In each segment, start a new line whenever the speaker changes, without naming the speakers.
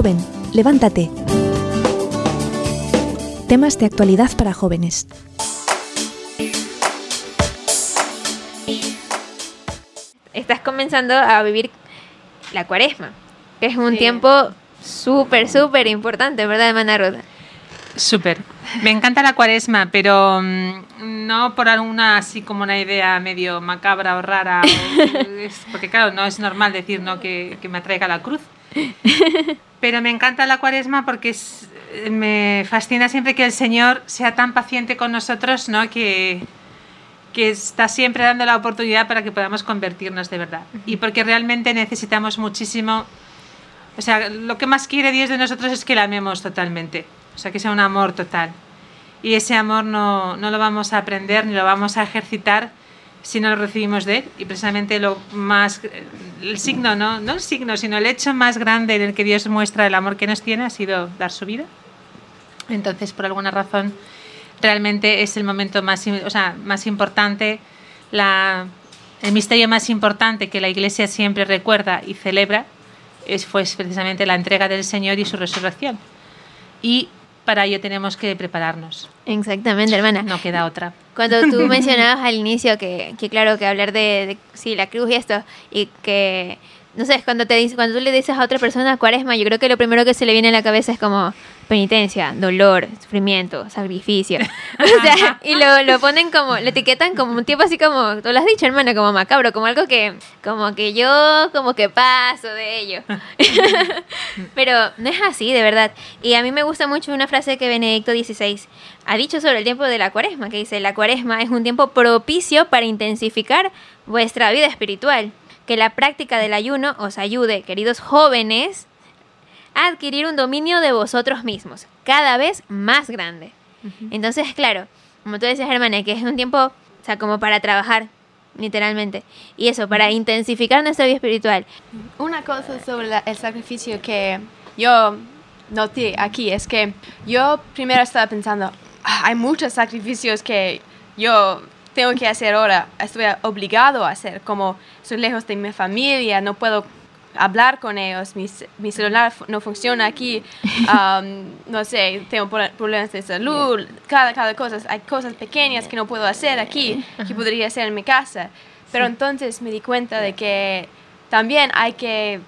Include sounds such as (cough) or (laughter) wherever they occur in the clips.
Joven, levántate. Temas de actualidad para jóvenes.
Estás comenzando a vivir la cuaresma, que es un tiempo súper, súper importante, ¿verdad, hermana Roda?
Súper. Me encanta la cuaresma, pero mm, no por alguna así como una idea medio macabra o rara. (laughs) porque claro, no es normal decir ¿no? que, que me atraiga la cruz. (laughs) Pero me encanta la cuaresma porque me fascina siempre que el Señor sea tan paciente con nosotros, ¿no? Que, que está siempre dando la oportunidad para que podamos convertirnos de verdad. Y porque realmente necesitamos muchísimo, o sea, lo que más quiere Dios de nosotros es que la amemos totalmente, o sea, que sea un amor total. Y ese amor no, no lo vamos a aprender ni lo vamos a ejercitar si no lo recibimos de Él. Y precisamente lo más, el signo, ¿no? no el signo, sino el hecho más grande en el que Dios muestra el amor que nos tiene ha sido dar su vida. Entonces, por alguna razón, realmente es el momento más, o sea, más importante, la, el misterio más importante que la Iglesia siempre recuerda y celebra es pues, precisamente la entrega del Señor y su resurrección. Y para ello tenemos que prepararnos.
Exactamente, hermana.
No queda otra.
Cuando tú (laughs) mencionabas al inicio que, que claro, que hablar de, de, sí, la cruz y esto, y que no sé, cuando, te, cuando tú le dices a otra persona cuaresma, yo creo que lo primero que se le viene a la cabeza es como penitencia, dolor, sufrimiento, sacrificio. (laughs) o sea, y lo, lo, ponen como, lo etiquetan como un tipo así como, tú lo has dicho, hermano, como macabro, como algo que, como que yo, como que paso de ello. (laughs) Pero no es así, de verdad. Y a mí me gusta mucho una frase que Benedicto XVI ha dicho sobre el tiempo de la cuaresma, que dice, la cuaresma es un tiempo propicio para intensificar vuestra vida espiritual que la práctica del ayuno os ayude, queridos jóvenes, a adquirir un dominio de vosotros mismos, cada vez más grande. Entonces, claro, como tú decías, hermana, que es un tiempo, o sea, como para trabajar, literalmente. Y eso, para intensificar nuestra vida espiritual.
Una cosa sobre el sacrificio que yo noté aquí es que yo primero estaba pensando, ah, hay muchos sacrificios que yo tengo que hacer ahora, estoy obligado a hacer, como estoy lejos de mi familia, no puedo hablar con ellos, mi, mi celular no funciona aquí, (laughs) no sé, tengo problemas de salud, cada, cada cosa, hay cosas pequeñas que no puedo hacer aquí, que podría hacer en mi casa. Pero entonces me di cuenta de que también hay que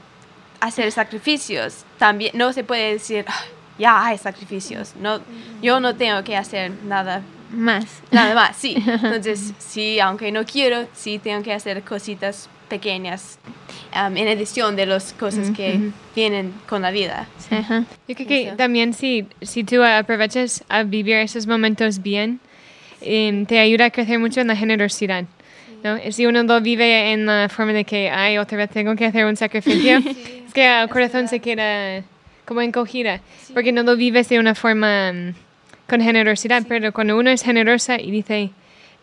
hacer sacrificios, también no se puede decir, ah, ya hay sacrificios, no, yo no tengo que hacer nada
más.
Nada más, sí. (laughs) Entonces, sí, aunque no quiero, sí tengo que hacer cositas pequeñas um, en adición de las cosas que vienen con la vida.
Yo creo que también si, si tú aprovechas a vivir esos momentos bien, em, te ayuda a crecer mucho en la generosidad. ¿no? Si uno lo vive en la forma de que, ay, otra vez tengo que hacer un sacrificio, (laughs) es que el corazón se queda como encogida, porque no lo vives de una forma... Um, con generosidad, pero cuando uno es generosa y dice,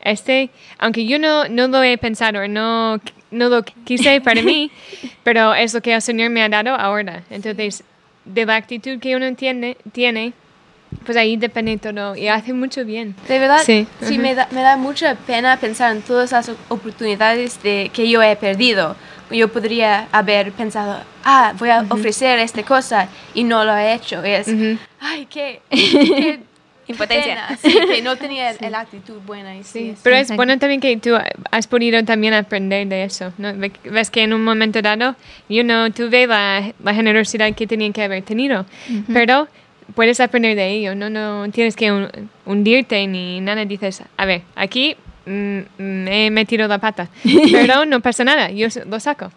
este, aunque yo no, no lo he pensado, no, no lo quise para mí, (laughs) pero es lo que el Señor me ha dado ahora. Entonces, de la actitud que uno tiene, tiene pues ahí depende todo y hace mucho bien.
De verdad, sí, sí me, da, me da mucha pena pensar en todas las oportunidades de, que yo he perdido. Yo podría haber pensado, ah, voy a ofrecer esta cosa y no lo he hecho. es, ay, qué, (laughs) qué
impotencia.
Sí, que no (laughs) tenía la actitud buena. Y sí,
pero es bueno también que tú has podido también aprender de eso. ¿no? Ves que en un momento dado yo no tuve la, la generosidad que tenía que haber tenido, pero puedes aprender de ello. No, no tienes que hundirte ni nada. Dices, a ver, aquí me mm, he metido la pata, pero no pasa nada, yo lo saco.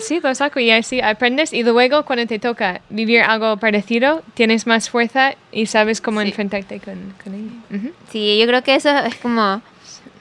sí, lo saco y así aprendes. Y luego cuando te toca vivir algo parecido, tienes más fuerza y sabes cómo enfrentarte con, con ello.
Sí, yo creo que eso es como,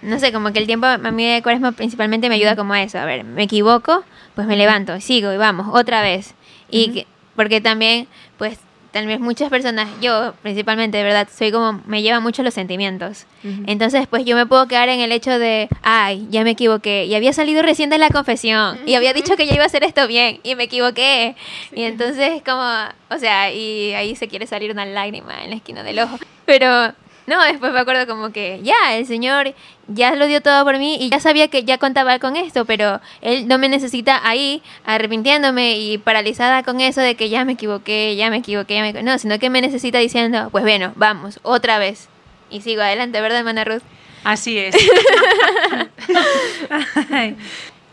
no sé, como que el tiempo a mí de cuaresma principalmente me ayuda como a eso, a ver, me equivoco, pues me levanto, sigo y vamos, otra vez. Y porque también, pues tal vez muchas personas, yo principalmente, de verdad, soy como, me lleva mucho los sentimientos. Entonces, pues yo me puedo quedar en el hecho de, ay, ya me equivoqué, y había salido recién de la confesión, y había dicho que ya iba a hacer esto bien, y me equivoqué. Y entonces, como, o sea, y ahí se quiere salir una lágrima en la esquina del ojo. Pero No, después me acuerdo como que ya, el Señor ya lo dio todo por mí y ya sabía que ya contaba con esto, pero Él no me necesita ahí arrepintiéndome y paralizada con eso de que ya me equivoqué, ya me equivoqué, ya me equivoqué. No, sino que me necesita diciendo, pues bueno, vamos, otra vez. Y sigo adelante, ¿verdad, hermana Ruth?
Así es. (laughs)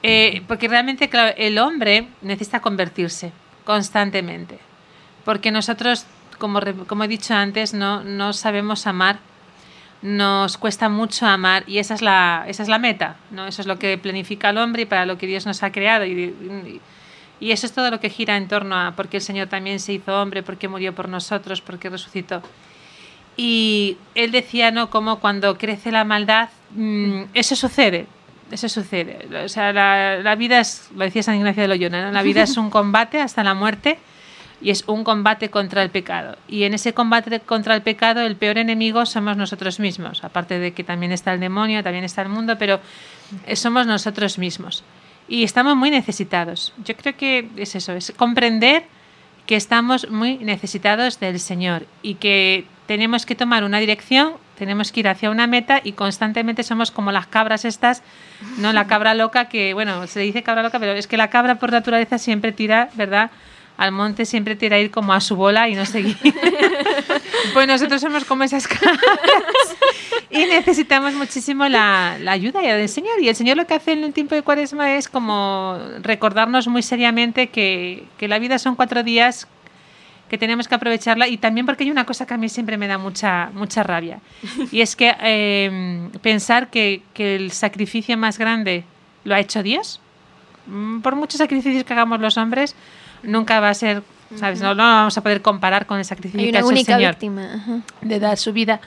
Eh, porque realmente, claro, el hombre necesita convertirse constantemente. Porque nosotros, como, como he dicho antes, no, no sabemos amar. Nos cuesta mucho amar y esa es la, esa es la meta. ¿no? Eso es lo que planifica el hombre y para lo que Dios nos ha creado. Y, y, y eso es todo lo que gira en torno a porque el Señor también se hizo hombre, porque murió por nosotros, porque resucitó. Y él decía, ¿no? Como cuando crece la maldad, mmm, eso sucede, eso sucede. O sea, la, la, vida es, lo decía San Ignacio de Loyola, ¿no? la vida es un combate hasta la muerte y es un combate contra el pecado. Y en ese combate contra el pecado, el peor enemigo somos nosotros mismos. Aparte de que también está el demonio, también está el mundo, pero somos nosotros mismos. Y estamos muy necesitados. Yo creo que es eso, es comprender que estamos muy necesitados del Señor y que tenemos que tomar una dirección, tenemos que ir hacia una meta y constantemente somos como las cabras estas, no la cabra loca que, bueno, se dice cabra loca, pero es que la cabra por naturaleza siempre tira, ¿verdad? Al monte siempre tira a ir como a su bola y no seguir. (laughs) pues nosotros somos como esas cabras y necesitamos muchísimo la, la ayuda del Señor. Y el Señor lo que hace en el tiempo de cuaresma es como recordarnos muy seriamente que, que la vida son cuatro días que tenemos que aprovecharla y también porque hay una cosa que a mí siempre me da mucha, mucha rabia y es que eh, pensar que, que, el sacrificio más grande lo ha hecho Dios. Por muchos sacrificios que hagamos los hombres, nunca va a ser, ¿sabes? No, no vamos a poder comparar con el sacrificio que ha hecho el Señor
víctima.
de dar su vida.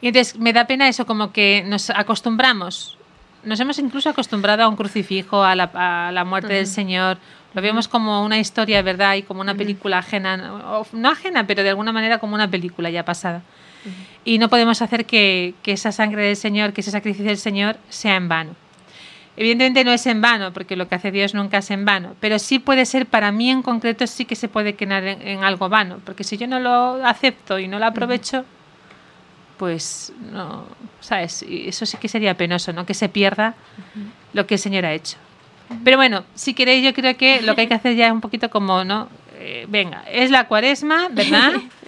Y entonces me da pena eso, como que nos acostumbramos, nos hemos incluso acostumbrado a un crucifijo, a la, a la muerte del Señor, lo vemos como una historia, ¿verdad? Y como una película ajena, o no ajena, pero de alguna manera como una película ya pasada. Y no podemos hacer que, que, esa sangre del Señor, que ese sacrificio del Señor sea en vano. Evidentemente no es en vano, porque lo que hace Dios nunca es en vano, pero sí puede ser, para mí en concreto, sí que se puede quedar en, algo vano, porque si yo no lo acepto y no lo aprovecho, pues no, ¿sabes? Y eso sí que sería penoso, ¿no? Que se pierda lo que el Señor ha hecho. Pero bueno, si queréis, yo creo que lo que hay que hacer ya es un poquito como, ¿no? Eh, venga, es la cuaresma, ¿verdad? (laughs)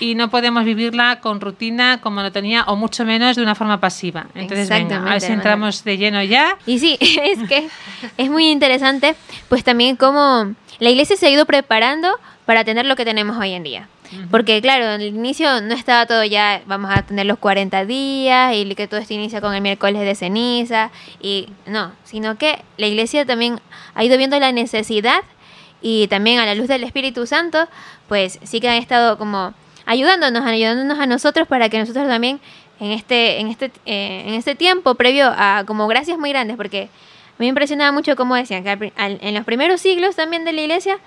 y no podemos vivirla con rutina, con monotonía o mucho menos de una forma pasiva. Entonces, venga, a ver si entramos de lleno ya.
Y sí, (laughs) es que es muy interesante, pues también cómo la iglesia se ha ido preparando para tener lo que tenemos hoy en día. Porque claro, en el inicio no estaba todo ya, vamos a tener los 40 días y que todo esto inicia con el miércoles de ceniza y no, sino que la iglesia también ha ido viendo la necesidad y también a la luz del Espíritu Santo, pues sí que han estado como ayudándonos, ayudándonos a nosotros para que nosotros también en este, en este, eh, en este tiempo previo a como gracias muy grandes, porque me impresionaba mucho como decían que al, al, en los primeros siglos también de la iglesia,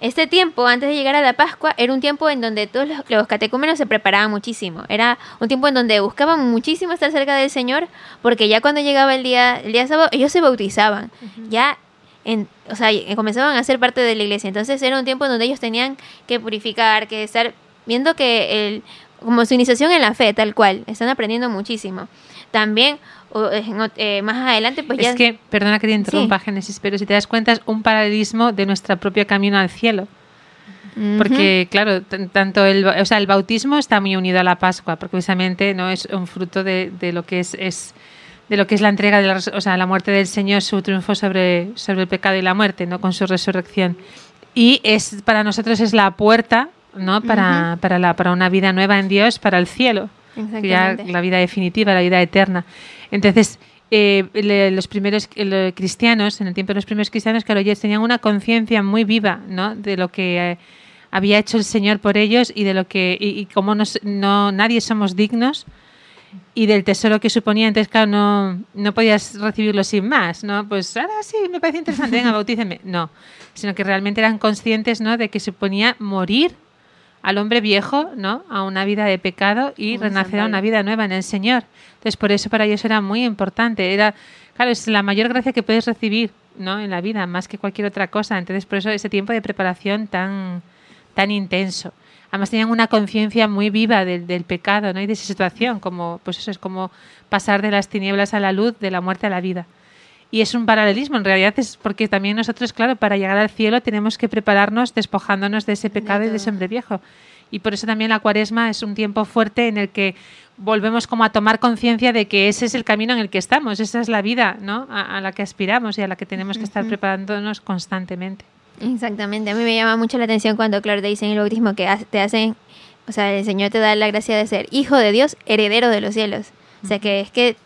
este tiempo, antes de llegar a la Pascua, era un tiempo en donde todos los, los, catecúmenos se preparaban muchísimo. Era un tiempo en donde buscaban muchísimo estar cerca del Señor, porque ya cuando llegaba el día, el día sábado, ellos se bautizaban. Uh -huh. Ya, en, o sea, comenzaban a ser parte de la iglesia. Entonces era un tiempo en donde ellos tenían que purificar, que estar viendo que el, como su iniciación en la fe, tal cual, están aprendiendo muchísimo. También eh, más adelante, pues
es
ya.
Es que, perdona que te interrumpa, sí. Génesis, pero si te das cuenta, es un paralelismo de nuestro propio camino al cielo. Uh -huh. Porque, claro, tanto el, o sea, el bautismo está muy unido a la Pascua, porque precisamente no es un fruto de, de lo que es, es, de lo que es la entrega de la, o sea, la muerte del Señor, su triunfo sobre, sobre el pecado y la muerte, no con su resurrección. Y es para nosotros es la puerta, ¿no? Para, uh -huh. para, la, para una vida nueva en Dios, para el cielo. Ya la vida definitiva, la vida eterna. Entonces, eh, los primeros los cristianos, en el tiempo de los primeros cristianos, claro, ellos tenían una conciencia muy viva ¿no? de lo que eh, había hecho el Señor por ellos y de lo que y, y cómo nos, no nadie somos dignos y del tesoro que suponía. Entonces, claro, no, no podías recibirlo sin más, ¿no? Pues ahora sí, me parece interesante, venga, bautícenme. No, sino que realmente eran conscientes ¿no? de que suponía morir al hombre viejo, ¿no? A una vida de pecado y renacer a una vida nueva en el Señor. Entonces, por eso para ellos era muy importante. Era, claro, es la mayor gracia que puedes recibir, ¿no? En la vida, más que cualquier otra cosa. Entonces, por eso ese tiempo de preparación tan, tan intenso. además tenían una conciencia muy viva del, del, pecado ¿no? y de esa situación, como, pues eso es como pasar de las tinieblas a la luz, de la muerte a la vida. Y es un paralelismo, en realidad es porque también nosotros, claro, para llegar al cielo tenemos que prepararnos despojándonos de ese pecado y de ese hombre viejo. Y por eso también la cuaresma es un tiempo fuerte en el que volvemos como a tomar conciencia de que ese es el camino en el que estamos, esa es la vida ¿no? a, a la que aspiramos y a la que tenemos que estar preparándonos constantemente.
Exactamente, a mí me llama mucho la atención cuando, claro, te dicen el bautismo que te hacen, o sea, el Señor te da la gracia de ser hijo de Dios, heredero de los cielos. O sea, que es que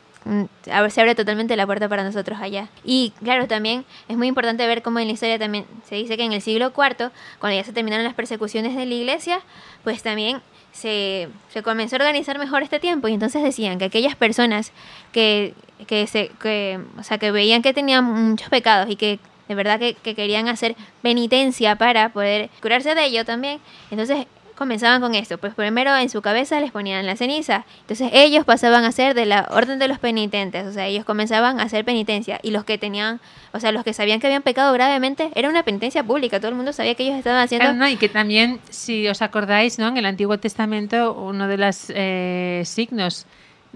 se abre totalmente la puerta para nosotros allá. Y claro, también es muy importante ver cómo en la historia también se dice que en el siglo IV, cuando ya se terminaron las persecuciones de la iglesia, pues también se, se comenzó a organizar mejor este tiempo y entonces decían que aquellas personas que, que, se, que, o sea, que veían que tenían muchos pecados y que de verdad que, que querían hacer penitencia para poder curarse de ello también, entonces comenzaban con esto, pues primero en su cabeza les ponían la ceniza, entonces ellos pasaban a ser de la orden de los penitentes, o sea, ellos comenzaban a hacer penitencia. Y los que tenían, o sea, los que sabían que habían pecado gravemente, era una penitencia pública, todo el mundo sabía que ellos estaban haciendo...
Y que también, si os acordáis, ¿no? en el Antiguo Testamento uno de los eh, signos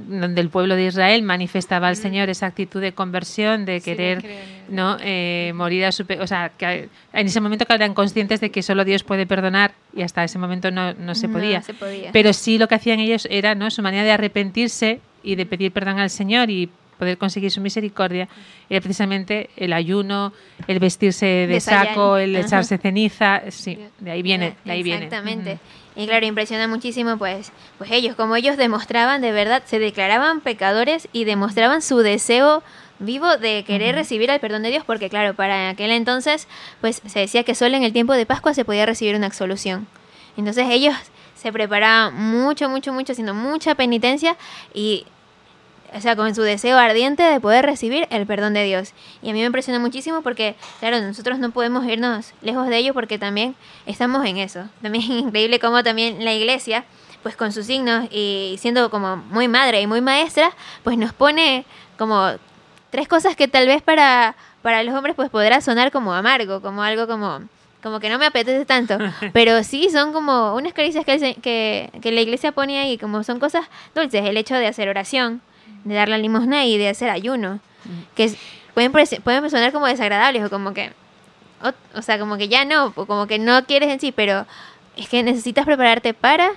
donde el pueblo de Israel manifestaba al Señor esa actitud de conversión, de querer no eh, morir a su o sea, que en ese momento que eran conscientes de que solo Dios puede perdonar y hasta ese momento no, no, se, podía.
No se podía.
Pero sí lo que hacían ellos era no su manera de arrepentirse y de pedir perdón al Señor y poder conseguir su misericordia era precisamente el ayuno, el vestirse de,
De
saco, el
Ajá.
echarse ceniza, sí, de ahí viene, de ahí viene.
Exactamente. Y claro, impresiona muchísimo, pues, pues ellos, como ellos demostraban de verdad, se declaraban pecadores y demostraban su deseo vivo de querer recibir el perdón de Dios, porque claro, para aquel entonces, pues se decía que solo en el tiempo de Pascua se podía recibir una absolución. Entonces ellos se preparaban mucho, mucho, mucho, haciendo mucha penitencia y o sea, con su deseo ardiente de poder recibir el perdón de Dios. Y a mí me impresiona muchísimo porque, claro, nosotros no podemos irnos lejos de ello porque también estamos en eso. También es increíble cómo también la iglesia, pues con sus signos y siendo como muy madre y muy maestra, pues nos pone como tres cosas que tal vez para, para los hombres pues podrá sonar como amargo, como algo como como que no me apetece tanto, (laughs) pero sí son como unas caricias que, que, que la iglesia pone ahí, como son cosas dulces, el hecho de hacer oración, de dar la limosna y de hacer ayuno, que pueden, pueden sonar como desagradables o como que, o, o sea, como que ya no, o como que no quieres en sí, pero es que necesitas prepararte para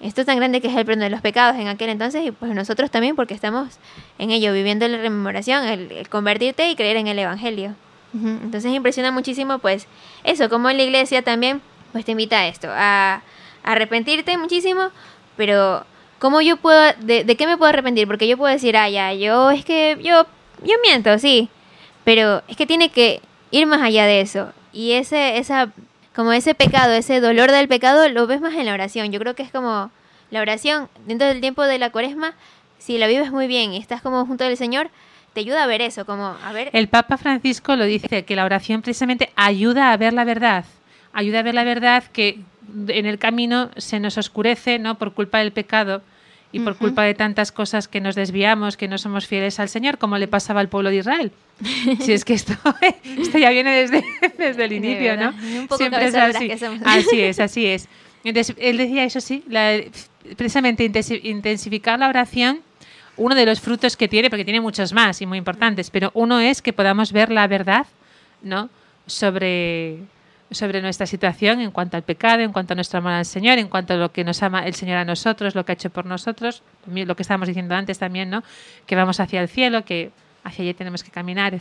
esto tan grande que es el perdón de los pecados en aquel entonces y pues nosotros también porque estamos en ello, viviendo la rememoración, el, el convertirte y creer en el Evangelio. Entonces impresiona muchísimo pues eso, como la iglesia también pues te invita a esto, a, a arrepentirte muchísimo, pero ¿cómo yo puedo, de, qué me puedo arrepentir? Porque yo puedo decir, ah, ya, yo es que yo, yo miento, sí, pero es que tiene que ir más allá de eso. Y ese, esa, como ese pecado, ese dolor del pecado, lo ves más en la oración. Yo creo que es como la oración dentro del tiempo de la cuaresma, si la vives muy bien y estás como junto al Señor, te ayuda a ver eso, como a ver...
El Papa Francisco lo dice, que la oración precisamente ayuda a ver la verdad, ayuda a ver la verdad que en el camino se nos oscurece ¿no? por culpa del pecado y por culpa de tantas cosas que nos desviamos, que no somos fieles al Señor, como le pasaba al pueblo de Israel. (laughs) Si es que esto, (laughs) esto ya viene desde, (laughs) desde el inicio, ¿no?
verdad, un poco
Siempre es así.
que somos.
Así es, así es. Entonces, él decía eso sí, la- precisamente intensi- intensificar la oración uno de los frutos que tiene, porque tiene muchos más y muy importantes, pero uno es que podamos ver la verdad, ¿no? Sobre, sobre nuestra situación en cuanto al pecado, en cuanto a nuestro amor al Señor, en cuanto a lo que nos ama el Señor a nosotros, lo que ha hecho por nosotros, lo que estábamos diciendo antes también, ¿no? Que vamos hacia el cielo, que hacia allí tenemos que caminar,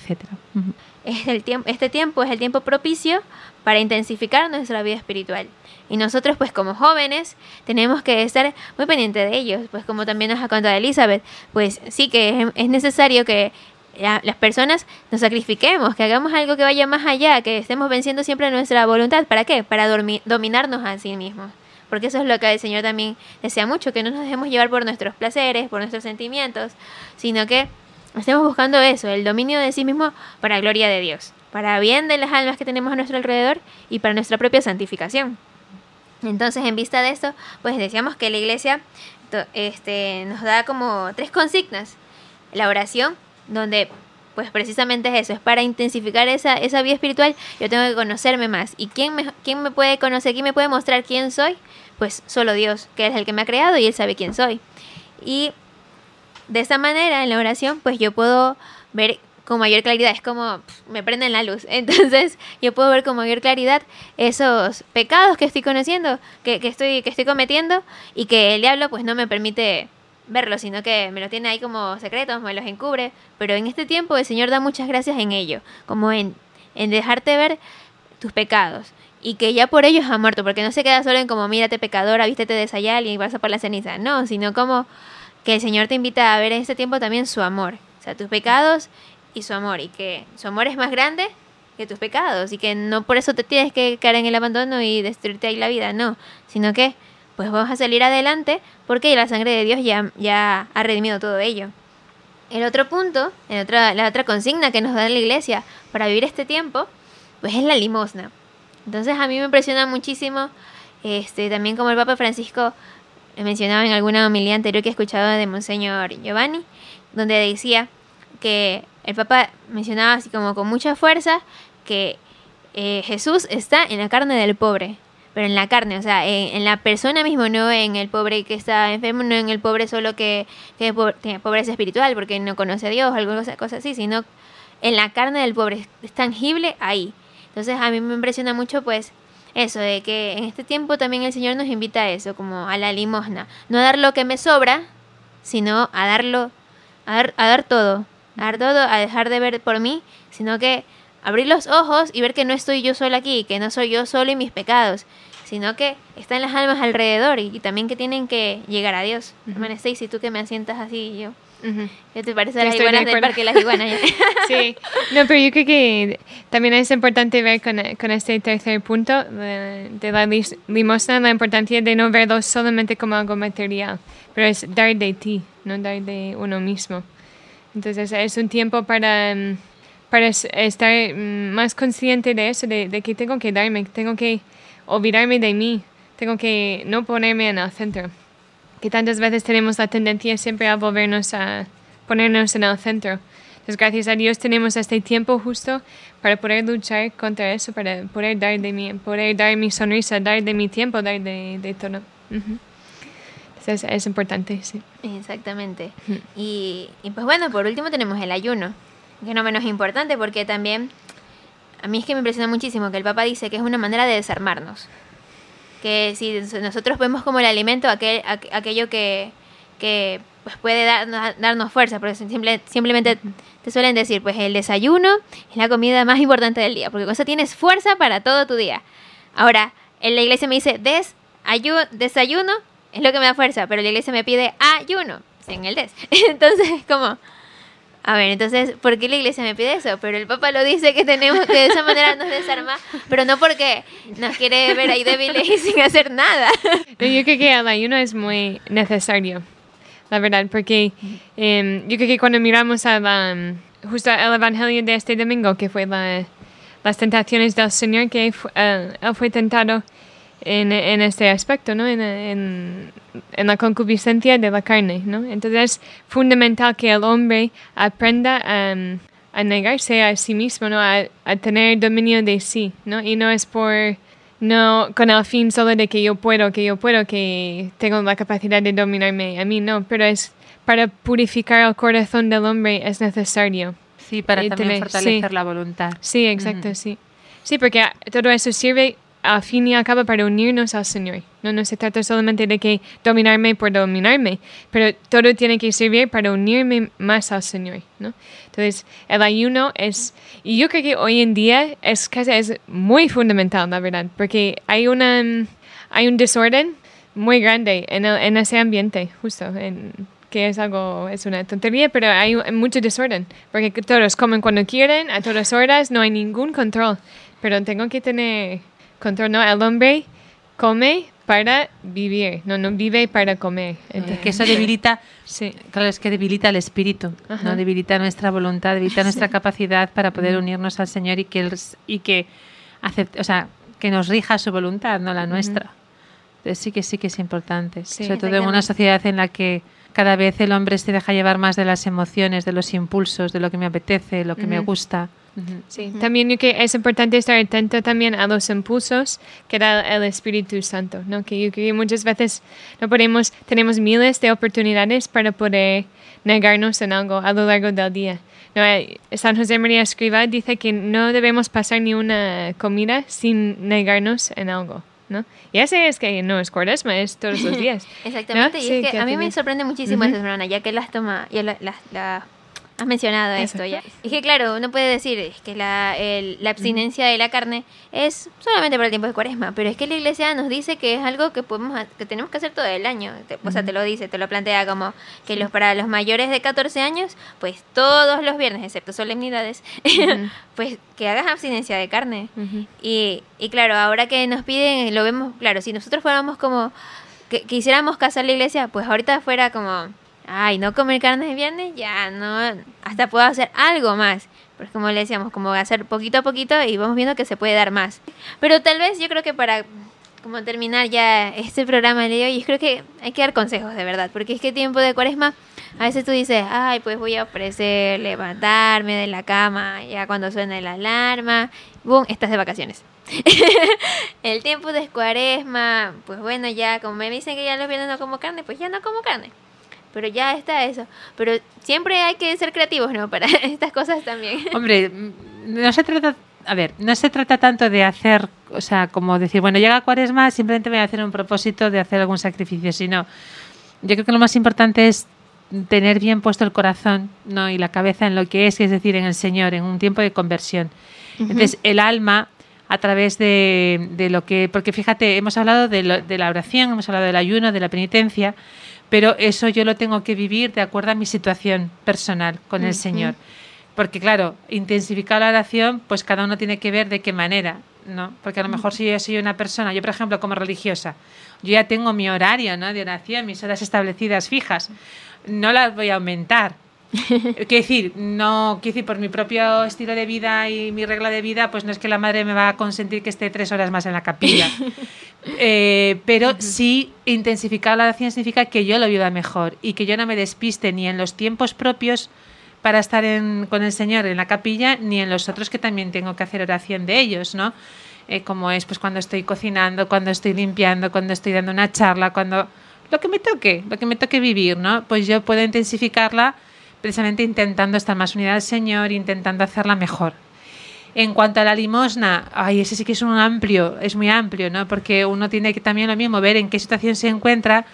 tiempo, este tiempo es el tiempo propicio para intensificar nuestra vida espiritual. Y nosotros, pues como jóvenes, tenemos que estar muy pendientes de ellos. Pues como también nos ha contado Elizabeth, pues sí que es necesario que la- las personas nos sacrifiquemos, que hagamos algo que vaya más allá, que estemos venciendo siempre nuestra voluntad. ¿Para qué? Para dormi- dominarnos a sí mismos. Porque eso es lo que el Señor también desea mucho, que no nos dejemos llevar por nuestros placeres, por nuestros sentimientos, sino que estemos buscando eso, el dominio de sí mismo para gloria de Dios, para bien de las almas que tenemos a nuestro alrededor y para nuestra propia santificación. Entonces, en vista de esto, pues decíamos que la iglesia este, nos da como tres consignas. La oración, donde pues precisamente es eso, es para intensificar esa, esa vida espiritual, yo tengo que conocerme más. ¿Y quién me, quién me puede conocer, quién me puede mostrar quién soy? pues solo Dios, que es el que me ha creado y Él sabe quién soy. Y de esta manera, en la oración, pues yo puedo ver con mayor claridad, es como me prenden la luz. (laughs) Entonces yo puedo ver con mayor claridad esos pecados que estoy conociendo, que, que, estoy, que estoy cometiendo y que el diablo pues no me permite verlos, sino que me los tiene ahí como secretos, me los encubre. Pero en este tiempo el Señor da muchas gracias en ello, como en, en dejarte ver tus pecados. Y que ya por ellos ha muerto, porque no se queda solo en como mírate pecadora, vístete de sayal y vas a por la ceniza, no, sino como que el Señor te invita a ver en este tiempo también su amor, o sea, tus pecados y su amor, y que su amor es más grande que tus pecados, y que no por eso te tienes que caer en el abandono y destruirte ahí la vida, no, sino que pues vamos a salir adelante porque la sangre de Dios ya, ha redimido todo ello. El otro punto, la otra consigna que nos da la iglesia para vivir este tiempo, pues es la limosna. Entonces a mí me impresiona muchísimo, este, también como el Papa Francisco mencionaba en alguna homilía anterior que he escuchado de Monseñor Giovanni, donde decía que el Papa mencionaba así como con mucha fuerza que eh, Jesús está en la carne del pobre, pero en la carne, o sea, en, la persona mismo, no en el pobre que está enfermo, no en el pobre solo que, tiene pobreza espiritual porque no conoce a Dios, alguna cosa, cosa así, sino en la carne del pobre, es tangible ahí. Entonces a mí me impresiona mucho pues eso, de que en este tiempo también el Señor nos invita a eso, como a la limosna. No a dar lo que me sobra, sino a darlo, a dar, a dar todo, a dar todo, a dejar de ver por mí, sino que abrir los ojos y ver que no estoy yo solo aquí, que no soy yo solo y mis pecados, sino que están las almas alrededor y, también que tienen que llegar a Dios. Hermana Stacy, tú que me asientas así yo. ¿Qué te parece las iguanas del parque las iguanas? (laughs) (laughs)
sí, no, pero yo creo que también es importante ver con, con este tercer punto de, de, la limosna la importancia de no verlo solamente como algo material, pero es dar de ti, no dar de uno mismo. Entonces es un tiempo para, mm, para estar mm, más consciente de eso, de, de que tengo que darme, tengo que olvidarme de mí, tengo que no ponerme en el centro que tantas veces tenemos la tendencia siempre a volvernos a ponernos en el centro. Entonces, gracias a Dios tenemos este tiempo justo para poder luchar contra eso, para poder dar de mí, poder dar mi sonrisa, dar de mi tiempo, dar de, de todo. Entonces, es importante, sí.
Exactamente. y, y pues bueno, por último tenemos el ayuno, que no menos importante porque también a mí es que me impresiona muchísimo que el Papa dice que es una manera de desarmarnos que si nosotros vemos como el alimento aquel, aquello que, que pues puede darnos fuerza, porque simple, simplemente te suelen decir, pues el desayuno es la comida más importante del día, porque con eso tienes fuerza para todo tu día. Ahora, en la iglesia me dice, des, desayuno es lo que me da fuerza, pero la iglesia me pide ayuno, en el des. (laughs) Entonces, como a ver, entonces, ¿por qué la iglesia me pide eso? Pero el Papa lo dice que tenemos que de esa manera nos desarma, pero no porque nos quiere ver ahí débiles y sin hacer nada.
Yo creo que el ayuno es muy necesario, la verdad, porque em, yo creo que cuando miramos a la, em, justo el Evangelio de este domingo, que fue la, las tentaciones del Señor, que él fue tentado en, en este aspecto, ¿no? En, en, en, la concupiscencia de la carne, ¿no? Entonces es fundamental que el hombre aprenda a, a negarse a sí mismo, ¿no? A, a, tener dominio de sí, ¿no? Y no es por, no con el fin solo de que yo puedo, que yo puedo, que tengo la capacidad de dominarme a mí, no, pero es para purificar el corazón del hombre es necesario.
Sí, para también fortalecer la voluntad.
Sí, exacto, sí. Sí, porque todo eso sirve al fin y al cabo para unirnos al Señor. No, no se trata solamente de que dominarme por dominarme, pero todo tiene que servir para unirme más al Señor. ¿no? Entonces, el ayuno es, y yo creo que hoy en día es es muy fundamental, la verdad, porque hay, una, hay un desorden muy grande en, en ese ambiente, justo, en, que es algo, es una tontería, pero hay mucho desorden, porque todos comen cuando quieren, a todas horas, no hay ningún control, pero tengo que tener control, no, el hombre come para vivir, no, no vive para comer.
Entonces, que eso debilita, (laughs) sí. claro, es que debilita el espíritu, ¿no? debilita nuestra voluntad, debilita nuestra capacidad para poder unirnos al Señor y que, y que, acepte, o sea, que nos rija su voluntad, no la nuestra. Entonces sí que sí que es importante, sobre todo en una sociedad en la que cada vez el hombre se deja llevar más de las emociones, de los impulsos, de lo que me apetece, lo que me gusta.
Sí, también que es importante estar atento también a los impulsos que da el Espíritu Santo, ¿no? Que que muchas veces no podemos, tenemos miles de oportunidades para poder negarnos en algo a lo largo del día. No, eh, San José María Escriba dice que no debemos pasar ni una comida sin negarnos en algo. ¿no? Y ese es que no es cuaresma, es todos los (laughs) días.
Exactamente,
¿no?
y
Sí,
es que
que
a mí me sorprende muchísimo eso, hermana, ya que las toma, ya la, la- la- has mencionado esto ya. Es que claro, uno puede decir es que la, el- la abstinencia de la carne es solamente para el tiempo de cuaresma, pero es que la iglesia nos dice que es algo que podemos que tenemos que hacer todo el año. O sea, te lo dice, te lo plantea como que los para los mayores de 14 años, pues todos los viernes, excepto solemnidades, (laughs) pues que hagas abstinencia de carne. Y, y claro, ahora que nos piden, lo vemos, claro, si nosotros fuéramos como, que quisiéramos casar la iglesia, pues ahorita fuera como, ay, no comer carne de viernes, ya no, hasta puedo hacer algo más. Pero es como le decíamos, como hacer poquito a poquito y vamos viendo que se puede dar más. Pero tal vez yo creo que para como terminar ya este programa de hoy, yo creo que hay que dar consejos de verdad, porque es que tiempo de cuaresma, a veces tú dices, ay, pues voy a ofrecer levantarme de la cama ya cuando suena la alarma, boom, estás de vacaciones. (laughs) el tiempo de cuaresma, pues bueno, ya como me dicen que ya los viernes no como carne, pues ya no como carne. Pero ya está eso. Pero siempre hay que ser creativos, ¿no? Para (laughs) estas cosas también.
Hombre, mm, no se trata, a ver, no se trata tanto de hacer, o sea, como decir, bueno, llega cuaresma, simplemente voy a hacer un propósito de hacer algún sacrificio, sino, yo creo que lo más importante es tener bien puesto el corazón ¿no? y la cabeza en lo que es, es decir, en el Señor, en un tiempo de conversión. Entonces, el alma, a través de, de lo que, porque fíjate, hemos hablado de, lo- de la oración, hemos hablado del ayuno, de la penitencia, pero eso yo lo tengo que vivir de acuerdo a mi situación personal con el Señor. Porque claro, intensificar la oración, pues cada uno tiene que ver de qué manera, ¿no? Porque a lo mejor si yo soy una persona, yo por ejemplo como religiosa, yo ya tengo mi horario, ¿no? De oración, mis horas establecidas fijas, no las voy a aumentar. (laughs) Quiero decir, no, quiero decir, por mi propio estilo de vida y mi regla de vida, pues no es que la madre me va a consentir que esté tres horas más en la capilla. (laughs) Eh, pero sí intensificar la oración significa que yo lo viva mejor y que yo no me despiste ni en los tiempos propios para estar en- con el Señor en la capilla, ni en los otros que también tengo que hacer oración de ellos, ¿no? Eh, como es pues cuando estoy cocinando, cuando estoy limpiando, cuando estoy dando una charla, cuando lo que me toque, lo que me toque vivir, ¿no? Pues yo puedo intensificarla precisamente intentando estar más unida al Señor, intentando hacerla mejor. En cuanto a la limosna, ay, ese sí que es un amplio, es muy amplio, ¿no? Porque uno tiene que también lo mismo ver en qué situación se encuentra,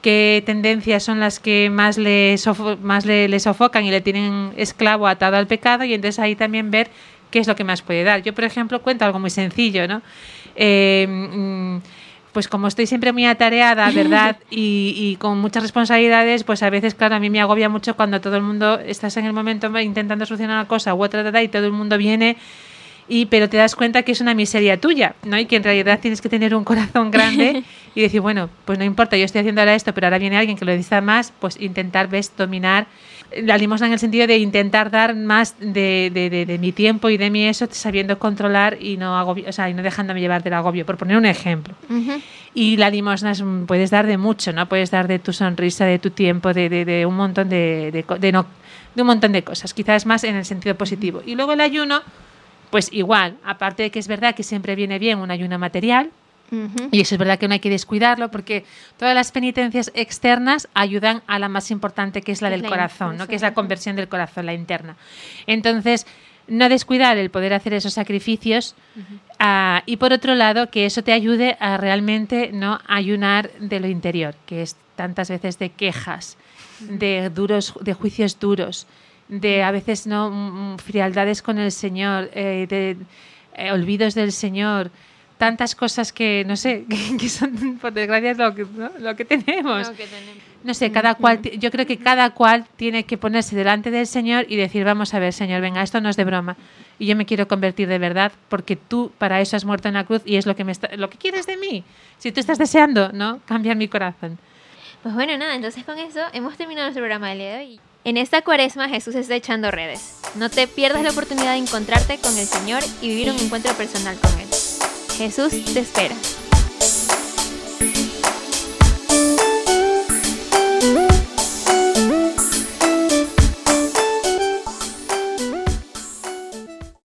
qué tendencias son las que más le, más le, le sofocan y le tienen esclavo atado al pecado y entonces ahí también ver qué es lo que más puede dar. Yo, por ejemplo, cuento algo muy sencillo, ¿no? Eh, mm, pues como estoy siempre muy atareada, (laughs) ¿verdad? Y, y con muchas responsabilidades, pues a veces, claro, a mí me agobia mucho cuando todo el mundo, estás en el momento intentando solucionar una cosa u otra, y todo el mundo viene y pero te das cuenta que es una miseria tuya, ¿no? Y que en realidad tienes que tener un corazón grande (laughs) y decir, bueno, pues no importa, yo estoy haciendo ahora esto, pero ahora viene alguien que lo necesita más, pues intentar, ves, dominar la limosna en el sentido de intentar dar más de, de- de- de mi tiempo y de mi eso, sabiendo controlar y no agobio, o sea, y no dejándome llevar del agobio, por poner un ejemplo. Y la limosna es un- puedes dar de mucho, ¿no? Puedes dar de tu sonrisa, de tu tiempo, de, un montón de, de co- de no- de un montón de cosas. Quizás más en el sentido positivo. Y luego el ayuno, pues igual, aparte de que es verdad que siempre viene bien un ayuno material, y eso es verdad que no hay que descuidarlo porque todas las penitencias externas ayudan a la más importante que es la del
la
corazón, ¿no? que es la conversión del corazón, la interna. Entonces, no descuidar el poder hacer esos sacrificios ah, y por otro lado que eso te ayude a realmente no ayunar de lo interior, que es tantas veces de quejas, de duros, de juicios duros, de a veces no Mm, frialdades con el Señor, eh, de eh, olvidos del Señor, tantas cosas que no sé, que, (laughs) que son por desgracia lo que, ¿no? lo que tenemos. No sé, cada cual, yo creo que cada cual tiene que ponerse delante del Señor y decir, vamos a ver, Señor, venga, esto no es de broma. Y yo me quiero convertir de verdad porque tú para eso has muerto en la cruz y es lo que, me está- lo que quieres de mí. Si tú estás deseando, ¿no? Cambiar mi corazón.
Pues bueno, nada, entonces con eso hemos terminado nuestro programa de hoy. En esta cuaresma Jesús está echando redes. No te pierdas la oportunidad de encontrarte con el Señor y vivir un encuentro personal con Él. Jesús te espera.